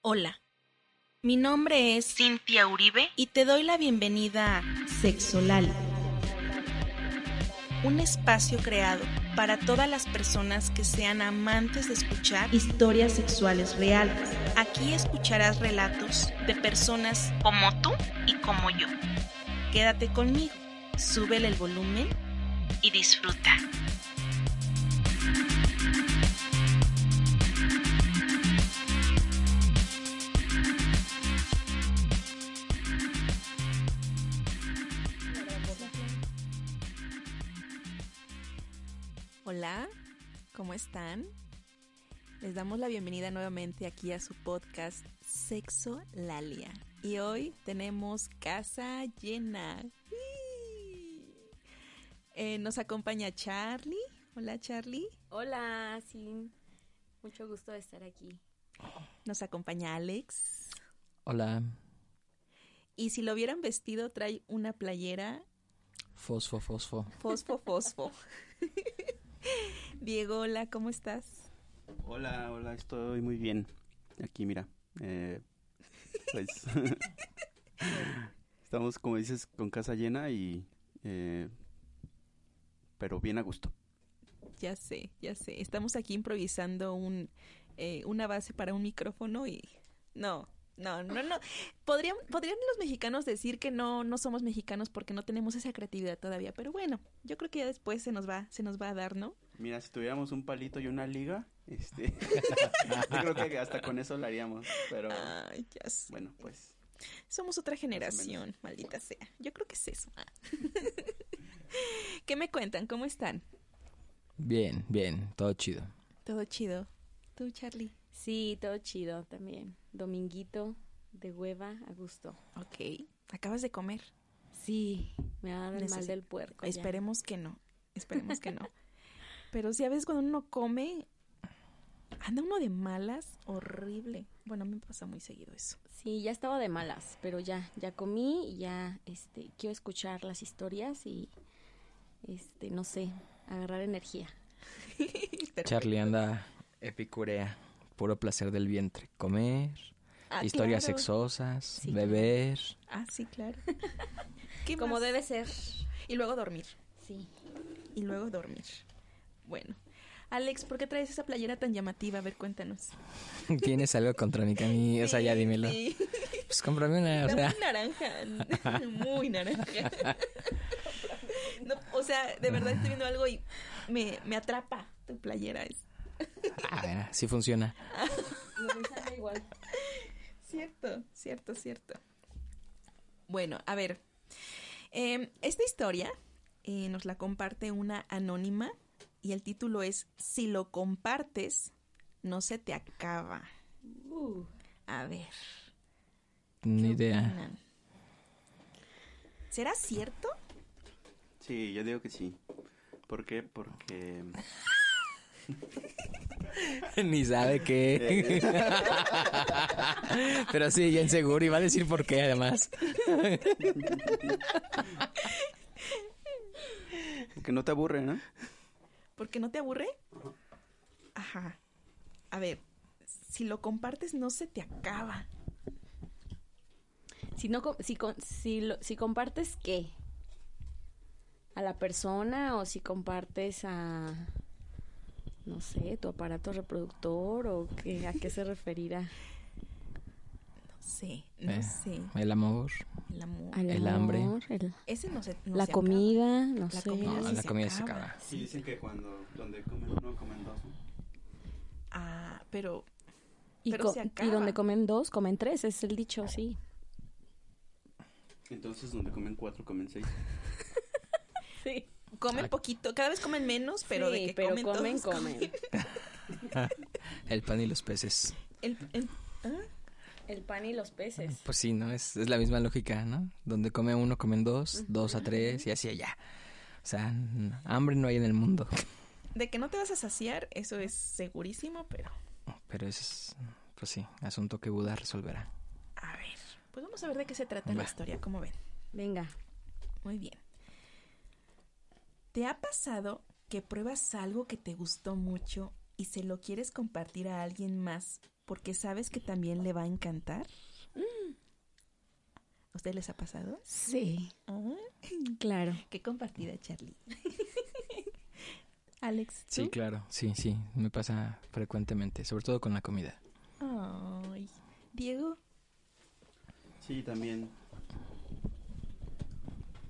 Hola, mi nombre es Cintia Uribe. y te doy la bienvenida a Sexolal, un espacio creado para todas las personas que sean amantes de escuchar historias sexuales reales. Aquí escucharás relatos de personas Como tú y como yo. Quédate conmigo, súbele el volumen. Y disfruta. Hola, ¿cómo están? Les damos la bienvenida nuevamente aquí a su podcast Sexo Lalia. Y hoy tenemos casa llena. Eh, nos acompaña Charlie. Hola Charlie. Hola, sí. Mucho gusto de estar aquí. Nos acompaña Alex. Hola, Y si lo hubieran vestido, trae una playera fosfo, fosfo. fosfo, fosfo. Diego, hola, ¿cómo estás? Hola, hola, estoy muy bien. Aquí, mira. eh, pues. estamos, como dices, con casa llena y. eh, pero bien a gusto. Ya sé, ya sé. Estamos aquí improvisando un, eh, una base para un micrófono y no, no, no, no. Podrían, podrían los mexicanos decir que no, no somos mexicanos porque no tenemos esa creatividad todavía, pero bueno, yo creo que ya después se nos va, se nos va a dar, ¿no? Mira, si tuviéramos un palito y una liga, este. yo creo que hasta con eso lo haríamos. Pero. Ay, ya sé. Bueno, pues. Somos otra generación, maldita sea. Yo creo que es eso. Ah. ¿Qué me cuentan? ¿Cómo están? Bien, bien, todo chido. Todo chido. ¿Tú, Charlie? Sí, todo chido también. Dominguito de hueva a gusto. Ok. ¿Acabas de comer? Sí, me va a dar el mal del puerco. ya. Esperemos que no. Esperemos que no. Pero sí, a veces cuando uno come, anda uno de malas, horrible. Bueno, a mí me pasa muy seguido eso. Sí, ya estaba de malas, pero ya, ya comí y ya, este, quiero escuchar las historias y, este, no sé, agarrar energía. Charlie anda epicurea, puro placer del vientre. Comer, Ah, historias claro. sexosas, Sí. beber. Ah, sí, claro. ¿Qué Como más? debe ser. Y luego dormir. Sí. Y luego dormir. Bueno. Alex, ¿por qué traes esa playera tan llamativa? A ver, cuéntanos. ¿Tienes algo contra mí, Cami? O sea, ya dímelo. sí. Pues cómprame una, o sea. muy naranja. Muy naranja. No, o sea, de verdad estoy viendo algo y me, me atrapa tu playera. Es Ah, sí funciona. igual. cierto, cierto, cierto. Bueno, a ver. em, esta historia eh, nos la comparte una anónima y el título es Si lo compartes, no se te acaba. Uh, A ver. Ni ¿qué idea. opinan? ¿Será cierto? Sí, yo digo que sí. ¿Por qué? Porque. Ni sabe qué. Pero sí, ya en seguro. Y va a decir por qué, además. Porque no te aburre, ¿no? ¿Porque no te aburre? Ajá. A ver, si lo compartes no se te acaba. si no, si, con- si, lo- si compartes qué, a la persona o si compartes a, no sé, tu aparato reproductor o qué, a qué se referirá. No sé, no Eh, sé. El amor. El amor. El hambre. el- Ese no se no la se comida, no La sé. comida No, sí la se comida se acaba. acaba. Sí, dicen que cuando. Donde comen uno, comen dos. Ah, pero Y, pero co- se y donde comen dos, comen tres, es el dicho, sí. Entonces, donde comen cuatro, comen seis. Sí, comen poquito, cada vez comen menos, pero de que pero comen, comen, todos, comen. El pan y los peces. El- el- ¿ah? El pan y los peces. Pues sí, ¿no? Es, es la misma lógica, ¿no? Donde come uno, comen dos, dos a tres y así allá. O sea, hambre no hay en el mundo. De que no te vas a saciar, eso es segurísimo, pero Pero eso es, pues sí, asunto que Buda resolverá. a ver, pues vamos a ver de qué se trata la Va. historia, ¿cómo ven? Venga. Muy bien. ¿Te ha pasado que pruebas algo que te gustó mucho y se lo quieres compartir a alguien más porque sabes que también le va a encantar? ¿A ustedes les ha pasado? Sí, Ah, claro. qué compartida, Charlie. Alex, ¿tú? Sí, claro, sí, sí, me pasa frecuentemente, sobre todo con la comida. Ay, Diego. Sí, también.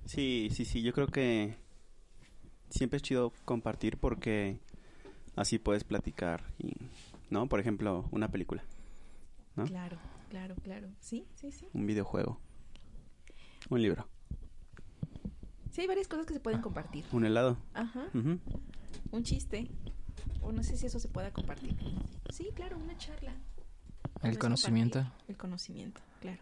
Sí, sí, sí, yo creo que siempre es chido compartir porque así puedes platicar y, ¿no? Por ejemplo, una película, ¿no? Claro, claro, claro. Sí, sí, sí. un videojuego, un libro, Sí, hay varias cosas que se pueden compartir. un helado. Ajá. Un chiste. O no sé si eso se pueda compartir. Sí, claro, una charla. El conocimiento. compartir El conocimiento, claro.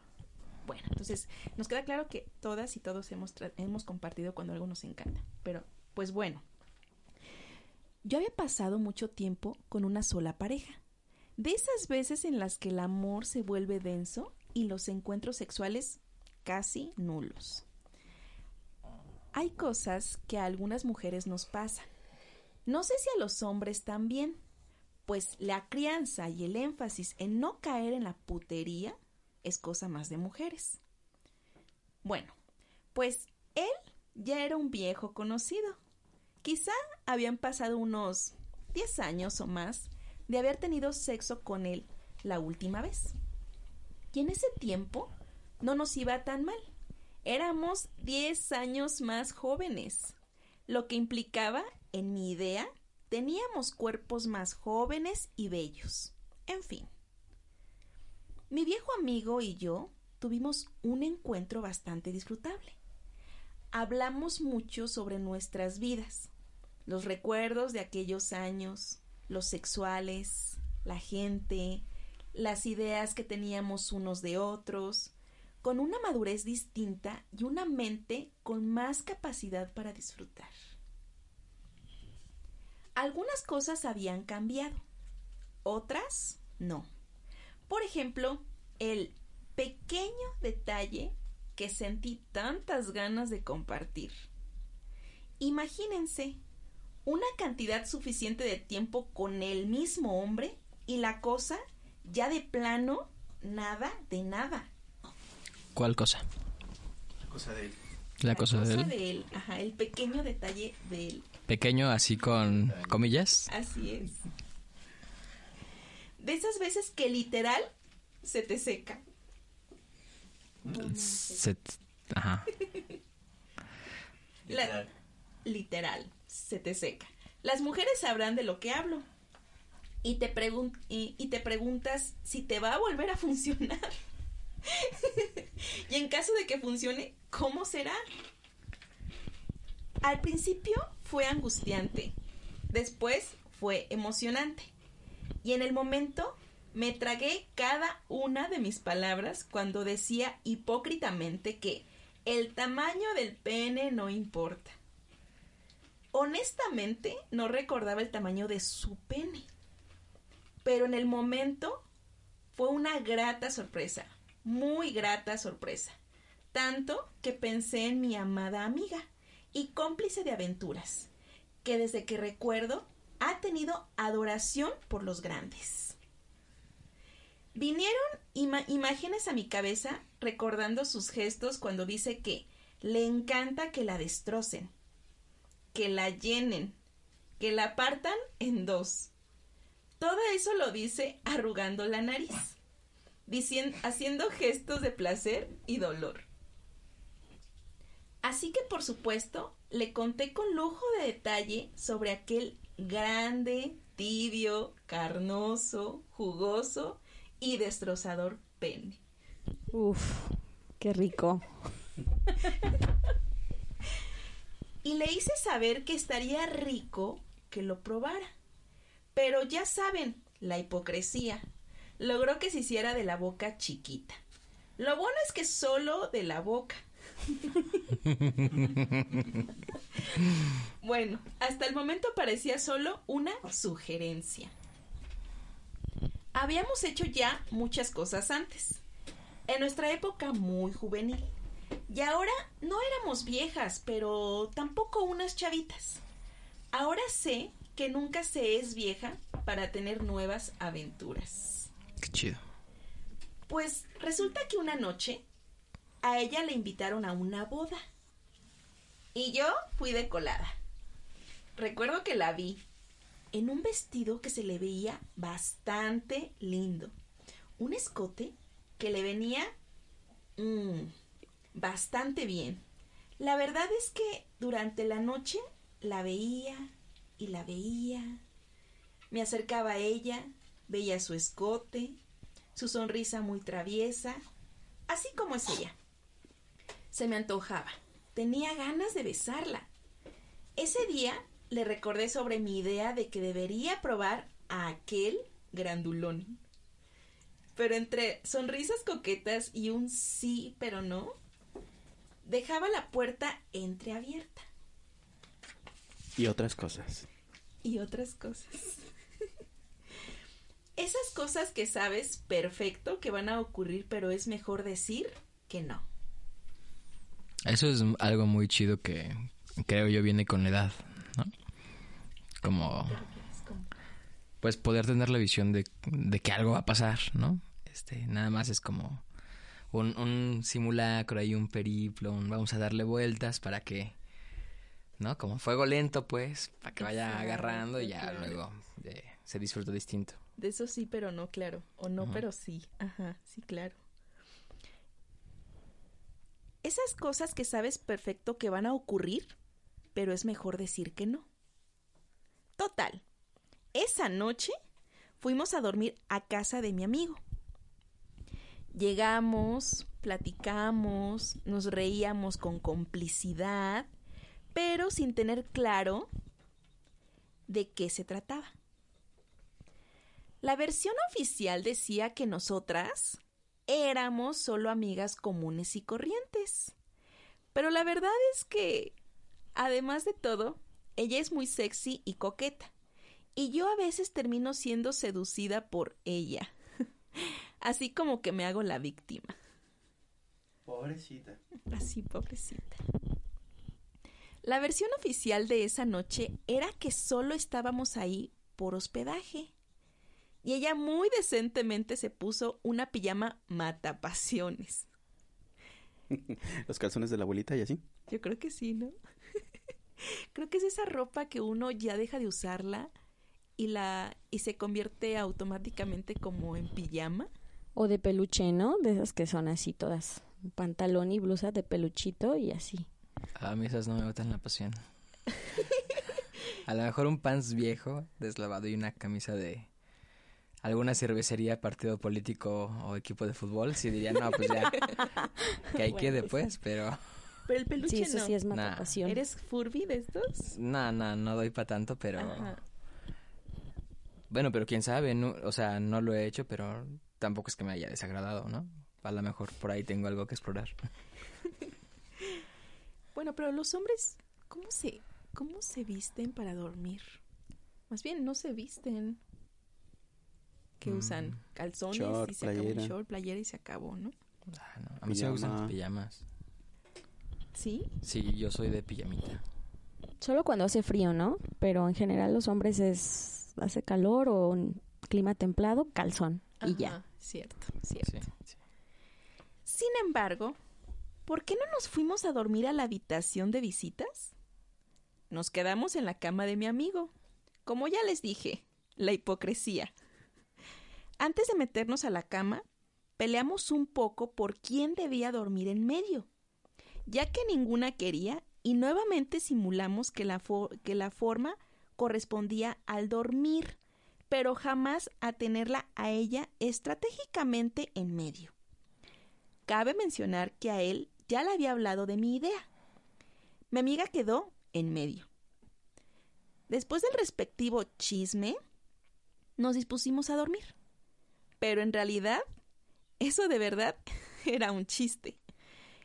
Bueno, entonces nos queda claro que todas y todos hemos, tra- hemos compartido cuando algo nos encanta. Pero, pues bueno. Yo había pasado mucho tiempo con una sola pareja. De esas veces en las que el amor se vuelve denso y los encuentros sexuales casi nulos. Hay cosas que a algunas mujeres nos pasan. No sé si a los hombres también, pues la crianza y el énfasis en no caer en la putería es cosa más de mujeres. Bueno, pues él ya era un viejo conocido. Quizá habían pasado unos 10 años o más de haber tenido sexo con él la última vez. Y en ese tiempo no nos iba tan mal. Éramos 10 años más jóvenes, lo que implicaba, en mi idea, teníamos cuerpos más jóvenes y bellos. En fin. Mi viejo amigo y yo tuvimos un encuentro bastante disfrutable. Hablamos mucho sobre nuestras vidas, los recuerdos de aquellos años, los sexuales, la gente, las ideas que teníamos unos de otros, con una madurez distinta y una mente con más capacidad para disfrutar. Algunas cosas habían cambiado, otras no. Por ejemplo, el pequeño detalle que sentí tantas ganas de compartir. Imagínense una cantidad suficiente de tiempo con el mismo hombre y la cosa ya de plano nada de nada. ¿Cuál cosa? Cosa de él. La cosa de él. Ajá, el pequeño detalle de él. Pequeño, así con comillas. Así es. De esas veces que literal se te seca. Se- Ajá. La- literal, se te seca. Las mujeres sabrán de lo que hablo. Y te, pregun- y, y te preguntas si te va a volver a funcionar. y en caso de que funcione, ¿cómo será? Al principio fue angustiante. Después fue emocionante. Y en el momento me tragué cada una de mis palabras cuando decía hipócritamente que el tamaño del pene no importa. Honestamente, no recordaba el tamaño de su pene. Pero en el momento fue una grata sorpresa, muy grata sorpresa. Tanto que pensé en mi amada amiga y cómplice de aventuras, que desde que recuerdo ha tenido adoración por los grandes. Vinieron imágenes a mi cabeza recordando sus gestos cuando dice que le encanta que la destrocen, que la llenen, que la partan en dos. Todo eso lo dice arrugando la nariz, haciendo gestos de placer y dolor. Así que por supuesto le conté con lujo de detalle sobre aquel grande, tibio, carnoso, jugoso y destrozador pene. Uf, qué rico. Y le hice saber que estaría rico que lo probara. Pero ya saben, la hipocresía logró que se hiciera de la boca chiquita. Lo bueno es que solo de la boca. bueno, hasta el momento parecía solo una sugerencia. Habíamos hecho ya muchas cosas antes, en nuestra época muy juvenil. Y ahora no éramos viejas, pero tampoco unas chavitas. Ahora sé que nunca se es vieja para tener nuevas aventuras. Qué chido. Pues resulta que una noche a ella le invitaron a una boda. Y yo fui de colada. Recuerdo que la vi en un vestido que se le veía bastante lindo. Un escote que le venía mm, bastante bien. La verdad es que durante la noche la veía y la veía. Me acercaba a ella, veía su escote, su sonrisa muy traviesa, así como es ella. Se me antojaba. Tenía ganas de besarla. Ese día le recordé sobre mi idea de que debería probar a aquel grandulón. Pero entre sonrisas coquetas y un sí, pero no, dejaba la puerta entreabierta. Y otras cosas. Y otras cosas. Esas cosas que sabes perfecto que van a ocurrir, pero es mejor decir que no. Eso es algo muy chido que creo yo viene con la edad, ¿no? Como, Es como- pues poder tener la visión de, de que algo va a pasar, ¿no? Este, nada más es como un, un simulacro, hay un periplo, un vamos a darle vueltas para que, ¿no? Como fuego lento, pues, para que vaya agarrando y ya claro. luego eh, se disfruta distinto. De eso sí, pero no, claro. O no, pero sí. Ajá, sí, claro. Esas cosas que sabes perfecto que van a ocurrir, pero es mejor decir que no. Total. Esa noche fuimos a dormir a casa de mi amigo. Llegamos, platicamos, nos reíamos con complicidad, pero sin tener claro de qué se trataba. La versión oficial decía que nosotras éramos solo amigas comunes y corrientes. Pero la verdad es que, además de todo, ella es muy sexy y coqueta. Y yo a veces termino siendo seducida por ella. Así como que me hago la víctima. Pobrecita. Así, pobrecita. La versión oficial de esa noche era que solo estábamos ahí por hospedaje. Y ella muy decentemente se puso una pijama matapasiones. Los calzones de la abuelita y así. Yo creo que sí, ¿no? creo que es esa ropa que uno ya deja de usarla y la y se convierte automáticamente como en pijama. O de peluche, ¿no? De esas que son así todas. Pantalón y blusa de peluchito y así. A mí esas no me botan la pasión. A lo mejor un pants viejo, deslavado y una camisa de alguna cervecería, partido político o equipo de fútbol, sí diría, no, pues ya, que ahí Bueno, quede pues pues, pero Pero el peluche Sí, eso no. sí es Nah. matapasión. ¿Eres Furby de estos? no, no, no doy para tanto, pero Ajá. bueno, pero quién sabe, no, o sea, no lo he hecho, pero tampoco es que me haya desagradado, ¿no? A lo mejor por ahí tengo algo que explorar. Bueno, pero los hombres, ¿cómo se, cómo se visten para dormir? Más bien, no se visten. Que Mm. usan calzones Short, y se acabó playera. un short, playera y se acabó, ¿no? Ah, no, A mí sí me gustan las Pijama. pijamas. ¿Sí? Sí, yo soy de pijamita. Solo cuando hace frío, ¿no? Pero en general los hombres es hace calor o un clima templado, calzón y ya. Cierto, cierto. Sí, sí. Sin embargo, ¿por qué no nos fuimos a dormir a la habitación de visitas? Nos quedamos en la cama de mi amigo. Como ya les dije, la hipocresía. Antes de meternos a la cama, peleamos un poco por quién debía dormir en medio, ya que ninguna quería y nuevamente simulamos que la, que la forma correspondía al dormir, pero jamás a tenerla a ella estratégicamente en medio. Cabe mencionar que a él ya le había hablado de mi idea. Mi amiga quedó en medio. Después del respectivo chisme, nos dispusimos a dormir. Pero en realidad, eso de verdad era un chiste.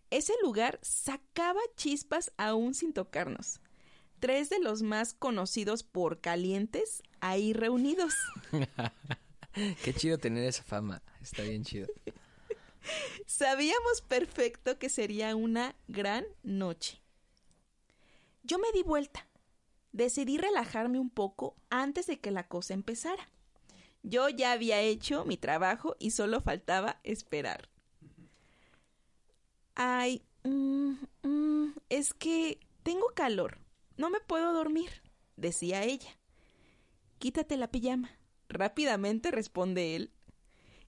Ese lugar sacaba chispas aún sin tocarnos. Tres de los más conocidos por calientes ahí reunidos. Qué chido tener esa fama, está bien chido. Sabíamos perfecto que sería una gran noche. Yo me di vuelta decidí relajarme un poco antes de que la cosa empezara. Yo ya había hecho mi trabajo y solo faltaba esperar. Ay, mm, mm, es que tengo calor. No me puedo dormir, decía ella. Quítate la pijama. Rápidamente responde él.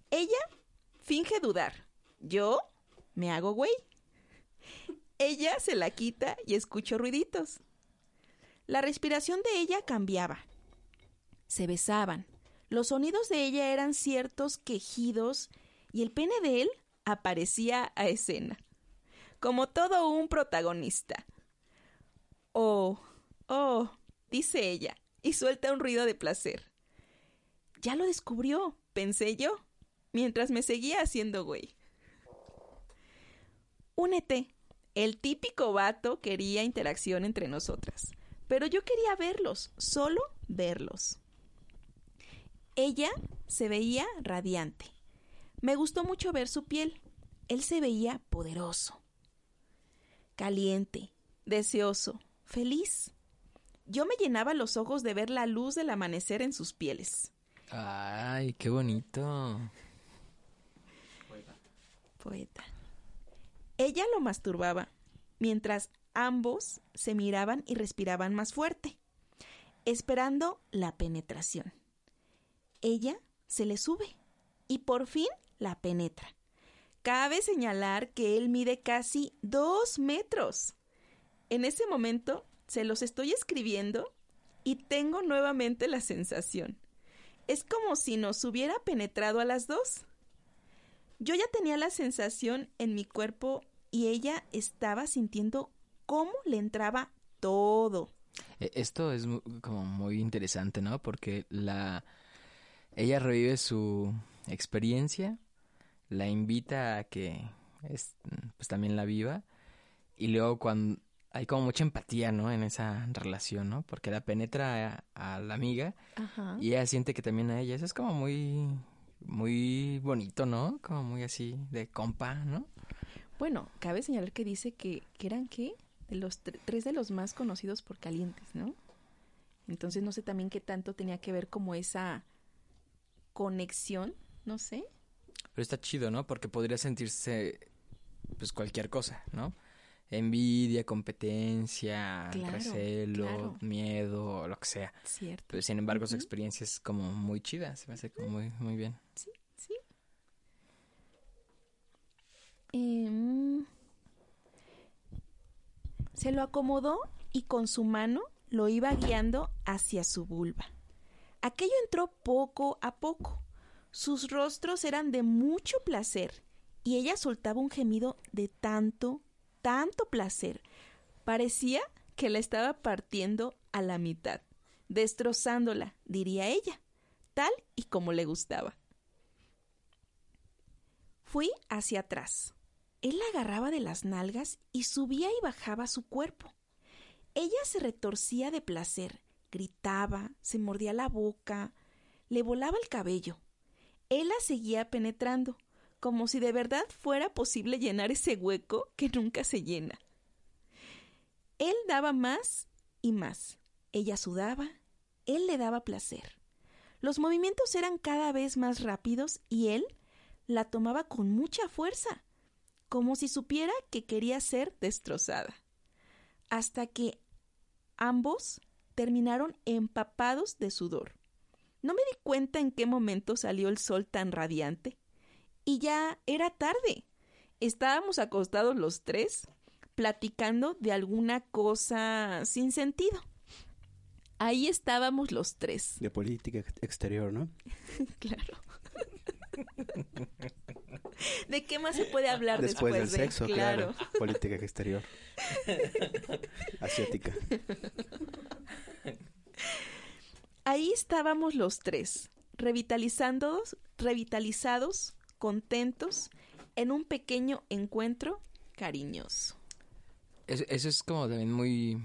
Ella finge dudar. Yo me hago güey. Ella se la quita y escucho ruiditos. La respiración de ella cambiaba. Se besaban. Los sonidos de ella eran ciertos quejidos y el pene de él aparecía a escena, como todo un protagonista. Oh, oh, dice ella, y suelta un ruido de placer. Ya lo descubrió, pensé yo, mientras me seguía haciendo güey. Únete. El típico vato quería interacción entre nosotras, pero yo quería verlos, solo verlos. Ella se veía radiante. Me gustó mucho ver su piel. Él se veía poderoso, caliente, deseoso, feliz. Yo me llenaba los ojos de ver la luz del amanecer en sus pieles. Ay, qué bonito. Poeta. Ella lo masturbaba, mientras ambos se miraban y respiraban más fuerte, esperando la penetración. Ella se le sube y por fin la penetra. Cabe señalar que él mide casi dos metros. En ese momento se los estoy escribiendo y tengo nuevamente la sensación. Es como si nos hubiera penetrado a las dos. Yo ya tenía la sensación en mi cuerpo y ella estaba sintiendo cómo le entraba todo. E- Esto es como muy interesante, ¿no? Porque la ella revive su experiencia, la invita a que es- pues también la viva y luego cuando hay como mucha empatía, ¿no? En esa relación, ¿no? Porque la penetra a, a la amiga Ajá. y ella siente que también a ella. Eso es como muy muy bonito, ¿no? Como muy así de compa, ¿no? Bueno, cabe señalar que dice que, que eran qué? De los tre- tres de los más conocidos por calientes, ¿no? Entonces no sé también qué tanto tenía que ver como esa conexión, no sé. Pero está chido, ¿no? Porque podría sentirse pues cualquier cosa, ¿no? Envidia, competencia, Claro, recelo, claro. miedo, lo que sea. Cierto. Pero sin embargo su experiencia es como muy chida, se me hace como muy, muy bien. Sí, sí. Em, se lo acomodó y con su mano lo iba guiando hacia su vulva. Aquello entró poco a poco. Sus rostros eran de mucho placer y ella soltaba un gemido de tanto, tanto placer. Parecía que la estaba partiendo a la mitad, destrozándola, diría ella, tal y como le gustaba. Fui hacia atrás. Él la agarraba de las nalgas y subía y bajaba su cuerpo. Ella se retorcía de placer, gritaba, se mordía la boca, le volaba el cabello. Él la seguía penetrando, como si de verdad fuera posible llenar ese hueco que nunca se llena. Él daba más y más. Ella sudaba, él le daba placer. Los movimientos eran cada vez más rápidos y él la tomaba con mucha fuerza, como si supiera que quería ser destrozada. Hasta que ambos terminaron empapados de sudor. No me di cuenta en qué momento salió el sol tan radiante. Y ya era tarde. Estábamos acostados los tres, platicando de alguna cosa sin sentido. Ahí estábamos los tres. De política ex- exterior, ¿no? Claro. ¿De qué más se puede hablar Después después, del de? sexo, claro. Política exterior. Asiática. Ahí estábamos los tres, revitalizados, revitalizados, contentos, en un pequeño encuentro cariñoso. Eso, eso es como también muy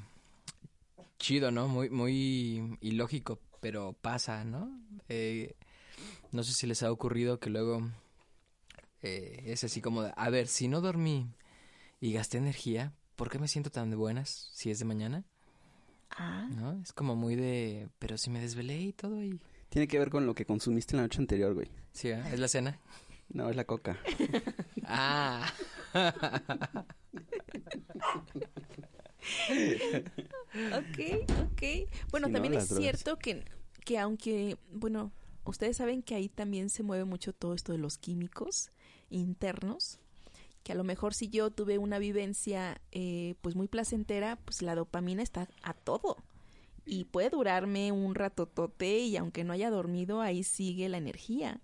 chido, ¿no? Muy, muy ilógico, pero pasa, ¿no? Eh, no sé si les ha ocurrido que luego eh, es así como, de, a ver, si no dormí y gasté energía, ¿por qué me siento tan de buenas si es de mañana? Ah, ¿no? Es como muy de, pero si me desvelé y todo y... Tiene que ver con lo que consumiste la noche anterior, güey. Sí, ¿eh? es la cena. No, es la coca. Ah. ok, ok. Bueno, también es drogas. cierto que, que aunque, bueno, ustedes saben que ahí también se mueve mucho todo esto de los químicos internos, que a lo mejor si yo tuve una vivencia eh, pues muy placentera, pues la dopamina está a todo. Y puede durarme un ratotote y aunque no haya dormido, ahí sigue la energía.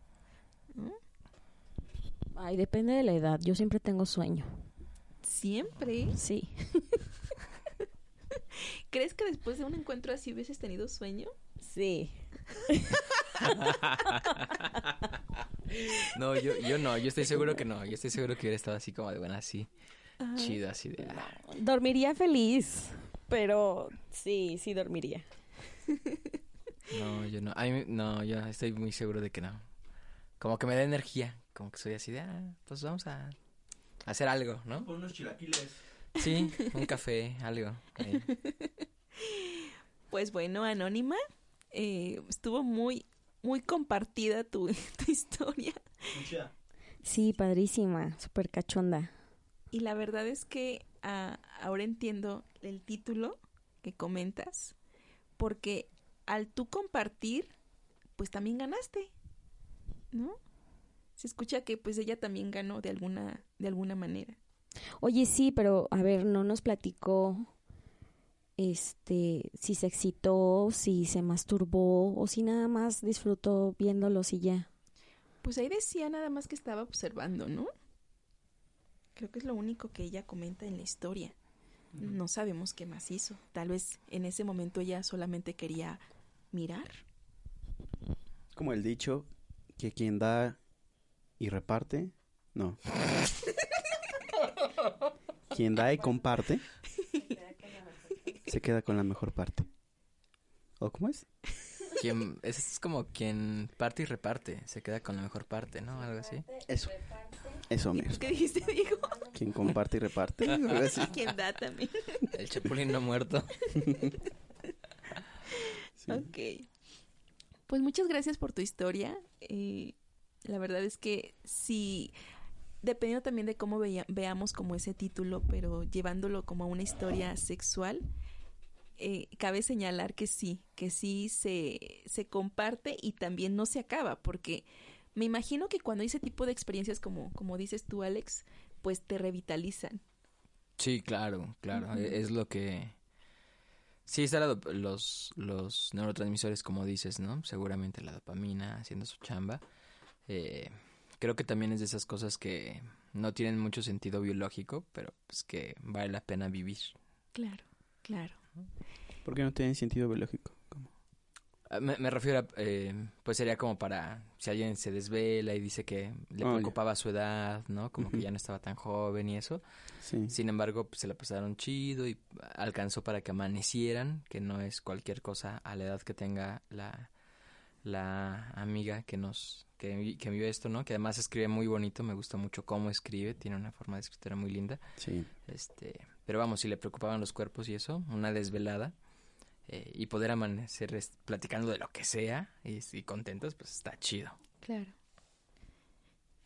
Ay, depende de la edad. Yo siempre tengo sueño. Siempre. Sí. ¿Crees que después de un encuentro así hubieses tenido sueño? Sí. No, yo, yo no, yo estoy seguro que no. Yo estoy seguro que hubiera estado así como de buena, así. Ajá. Chido, así de... ah. Dormiría feliz, pero sí, sí dormiría. No, yo no. No, yo estoy muy seguro de que no. Como que me da energía. Como que soy así de, ah, pues vamos a hacer algo, ¿no? Con unos chilaquiles. Sí, un café, algo. ahí. Pues bueno, Anónima, eh, estuvo muy, muy compartida tu, tu historia. Sí, padrísima, súper cachonda. Y la verdad es que ah, ahora entiendo el título que comentas, porque al tú compartir, pues también ganaste, ¿no? Se escucha que pues ella también ganó de alguna, de alguna manera. Oye, sí, pero a ver, no nos platicó este si se excitó, si se masturbó o si nada más disfrutó viéndolos y ya. Pues ahí decía nada más que estaba observando, ¿no? Creo que es lo único que ella comenta en la historia. No sabemos qué más hizo. Tal vez en ese momento ella solamente quería mirar. Como el dicho que quien da y reparte, no. quien da y comparte, se queda con la mejor parte. ¿O cómo es? Quien, es, es como quien parte y reparte. Se queda con la mejor parte, ¿no? Algo así. Eso. Eso mismo. ¿Qué dijiste, Diego? Quien comparte y reparte. algo así. ¿Quién da también? El chapulín no muerto. Sí. Ok. Pues muchas gracias por tu historia. Eh, la verdad es que sí, dependiendo también de cómo veía- veamos como ese título, pero llevándolo como a una historia sexual, eh, cabe señalar que sí, que sí se, se comparte y también no se acaba, porque me imagino que cuando hay ese tipo de experiencias como, como dices tú, Alex, pues te revitalizan. Sí, claro, claro. Es lo que... Sí, está la dop- los, los neurotransmisores, como dices, ¿no? Seguramente la dopamina haciendo su chamba. Eh, creo que también es de esas cosas que no tienen mucho sentido biológico, pero pues que vale la pena vivir. Claro, claro. ¿Por qué no tiene sentido biológico? ¿Cómo? Ah, Me, me refiero a, eh, pues sería como para, si alguien se desvela y dice que le Oh, preocupaba su edad, ¿no? Como que ya no estaba tan joven y eso. Sí. Sin embargo, pues, se la pasaron chido y alcanzó para que amanecieran, que no es cualquier cosa a la edad que tenga la, la amiga que nos que, que vio esto, ¿no? Que además escribe muy bonito, me gusta mucho cómo escribe, tiene una forma de escritura muy linda. Sí. Este, pero vamos, si le preocupaban los cuerpos y eso, una desvelada eh, y poder amanecer platicando de lo que sea y, y contentos, pues está chido. Claro.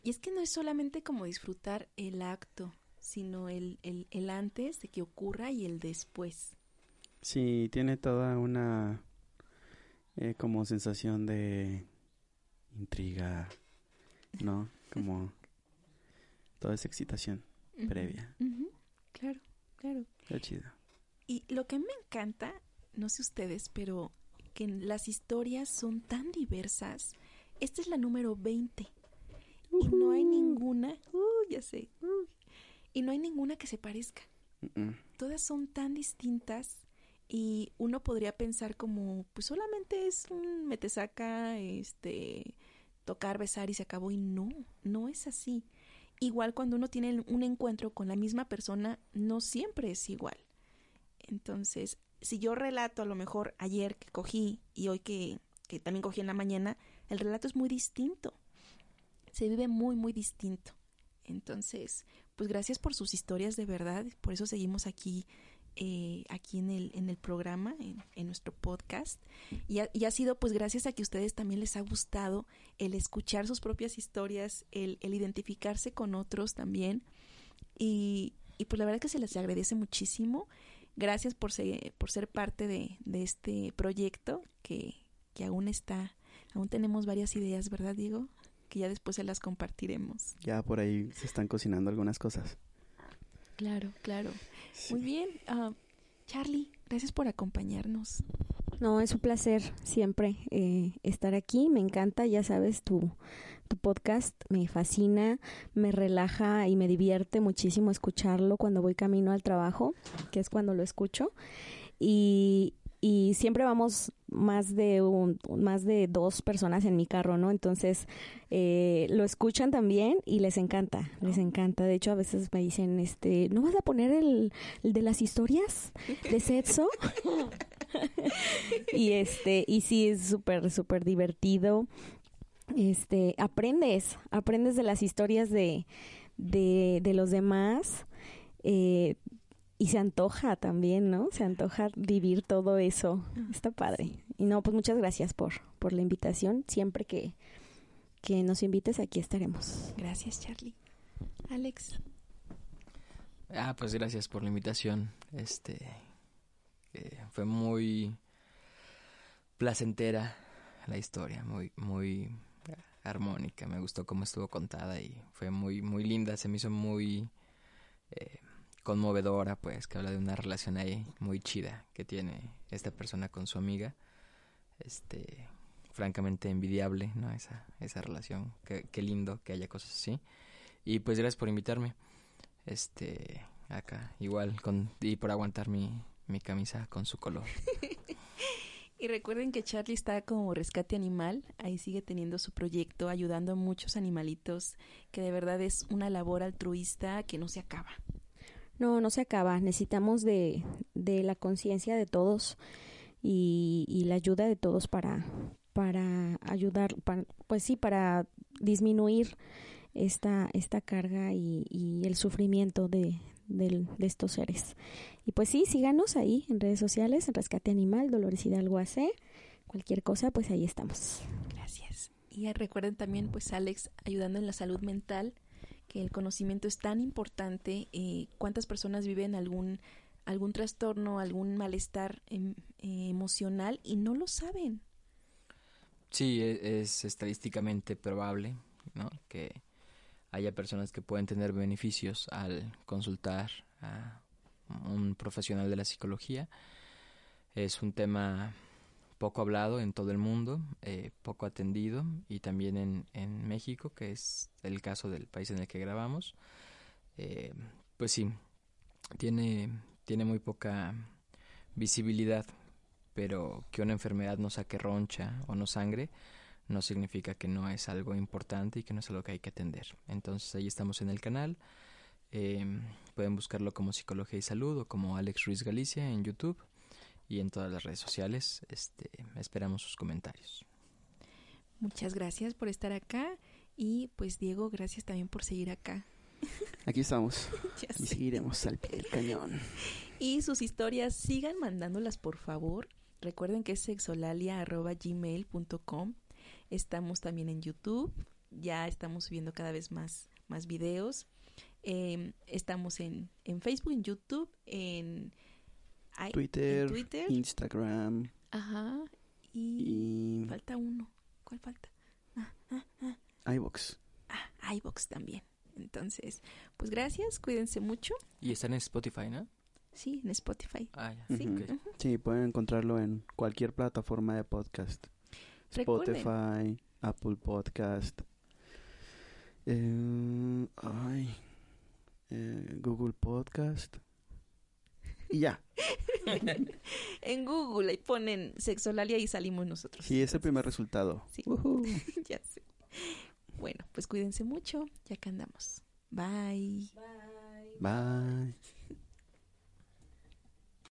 Y es que no es solamente como disfrutar el acto, sino el, el, el antes de que ocurra y el después. Sí, tiene toda una eh, como sensación de intriga, ¿no? Como toda esa excitación previa. Claro, claro. Qué chido. Y lo que me encanta, no sé ustedes, pero que las historias son tan diversas. Esta es la número 20. Y no hay ninguna, uh, ya sé, uh, y no hay ninguna que se parezca. Todas son tan distintas y uno podría pensar como pues solamente es un metesaca este tocar besar y se acabó. Y no no es así. Igual cuando uno tiene un encuentro con la misma persona no siempre es igual. Entonces si yo relato a lo mejor ayer que cogí y hoy que, que también cogí en la mañana el relato es muy distinto. Se vive muy muy distinto. Entonces pues gracias por sus historias de verdad, por eso seguimos aquí eh, aquí en el, en el programa, en, en nuestro podcast. Y ha, y ha sido pues gracias a que a ustedes también les ha gustado el escuchar sus propias historias, el, el identificarse con otros también. Y, y pues la verdad que se les agradece muchísimo. Gracias por, se- por ser parte de, de este proyecto que, que aún está, aún tenemos varias ideas, ¿verdad, Diego? Que ya después se las compartiremos. Ya por ahí se están cocinando algunas cosas. Claro, claro. Sí. Muy bien. ah, Charlie, gracias por acompañarnos. No, es un placer siempre eh, estar aquí. Me encanta, ya sabes, tu, tu podcast me fascina, me relaja y me divierte muchísimo escucharlo cuando voy camino al trabajo, que es cuando lo escucho. Y, y siempre vamos más de un, más de dos personas en mi carro, ¿no? Entonces eh, lo escuchan también y les encanta, les encanta. De hecho, a veces me dicen, este, ¿no vas a poner el, el de las historias de sexo? y este y sí es súper súper divertido este aprendes aprendes de las historias de de, de los demás eh, y se antoja también no se antoja vivir todo eso está padre y no pues muchas gracias por por la invitación siempre que que nos invites aquí estaremos Gracias, Charlie. Alex, Ah, pues gracias por la invitación. Este eh, fue muy placentera la historia, muy muy armónica. Me gustó cómo estuvo contada y fue muy muy linda. Se me hizo muy eh, conmovedora, pues, que habla de una relación ahí muy chida que tiene esta persona con su amiga. Este, francamente envidiable, ¿no? Esa esa relación. Qué, lindo que haya cosas así. Y pues gracias por invitarme este acá igual con y por aguantar mi, mi camisa con su color Y recuerden que Charlie está como rescate animal, ahí sigue teniendo su proyecto, ayudando a muchos animalitos, que de verdad es una labor altruista que no se acaba. No, no se acaba. Necesitamos de, de la conciencia de todos y, y la ayuda de todos para, para ayudar, pues sí, para disminuir esta, esta carga y, y el sufrimiento de, de estos seres. Y pues sí, síganos ahí en redes sociales, en Rescate Animal, Dolores Hidalgo AC, cualquier cosa, pues ahí estamos. Gracias. Y recuerden también, pues Alex, ayudando en la salud mental, que el conocimiento es tan importante. eh, ¿Cuántas personas viven algún algún trastorno, algún malestar em, eh, emocional y no lo saben? sí e- es, estadísticamente probable ¿no? que haya personas que pueden tener beneficios al consultar a un profesional de la psicología es un tema poco hablado en todo el mundo, eh, poco atendido y también en, México, que es el caso del país en el que grabamos. Eh, pues sí, tiene, tiene muy poca visibilidad, pero que una enfermedad no saque roncha o no sangre no significa que no es algo importante y que no es algo que hay que atender. Entonces ahí estamos en el canal. Eh, pueden buscarlo como Psicología y Salud o como Alex Ruiz Galicia en YouTube y en todas las redes sociales. Este, esperamos sus comentarios. Muchas gracias por estar acá y pues Diego, gracias también por seguir acá. Aquí estamos y seguiremos al pie del cañón. Y sus historias sigan mandándolas por favor. Recuerden que es sexolalia.gmail.com. Estamos también en YouTube. Ya estamos subiendo cada vez más, más videos. Eh, estamos en, en Facebook, en YouTube, en, ay, Twitter. Instagram Ajá. Y, y falta uno. ¿Cuál falta? iVoox. Ah, iBox también. Entonces, pues gracias, cuídense mucho. Y están en Spotify, ¿no? Sí, en Spotify. Ah, ya. Sí. Pueden encontrarlo en cualquier plataforma de podcast. Recuerden. Spotify, Apple Podcast, eh, ay, eh, Google Podcast. Y ya. En Google ahí ponen Sexolalia y salimos nosotros. Sí, es el primer resultado. Sí. Ya sé. Bueno, pues cuídense mucho, ya que andamos. Bye. Bye.